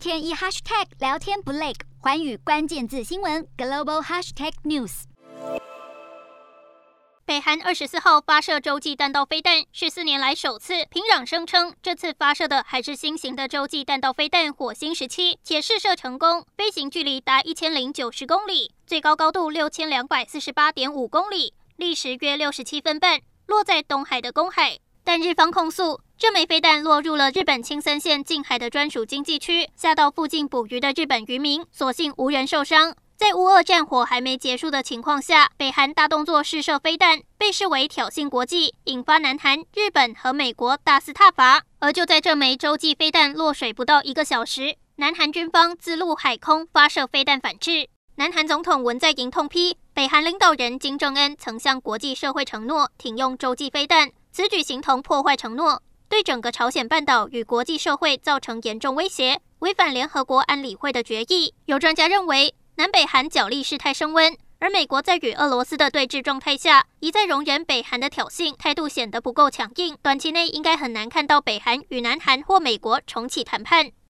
天一 hashtag 聊天不累，寰宇关键字新闻 global hashtag news。北韩二十四号发射洲际弹道飞弹，是四年来首次。平壤声称，这次发射的还是新型的洲际弹道飞弹“火星十七”，且试射成功，飞行距离达一千零九十公里，最高高度六千两百四十八点五公里，历时约六十七分半，落在东海的公海。但日方控诉，这枚飞弹落入了日本青森县近海的专属经济区，吓到附近捕鱼的日本渔民，所幸无人受伤。在乌俄战火还没结束的情况下，北韩大动作试射飞弹，被视为挑衅国际，引发南韩、日本和美国大肆挞伐。而就在这枚洲际飞弹落水不到一个小时，南韩军方自陆海空发射飞弹反制。南韩总统文在寅痛批，北韩领导人金正恩曾向国际社会承诺停用洲际飞弹。此举形同破坏承诺，对整个朝鲜半岛与国际社会造成严重威胁，违反联合国安理会的决议。有专家认为，南北韩角力事态升温，而美国在与俄罗斯的对峙状态下，一再容忍北韩的挑衅，态度显得不够强硬。短期内应该很难看到北韩与南韩或美国重启谈判。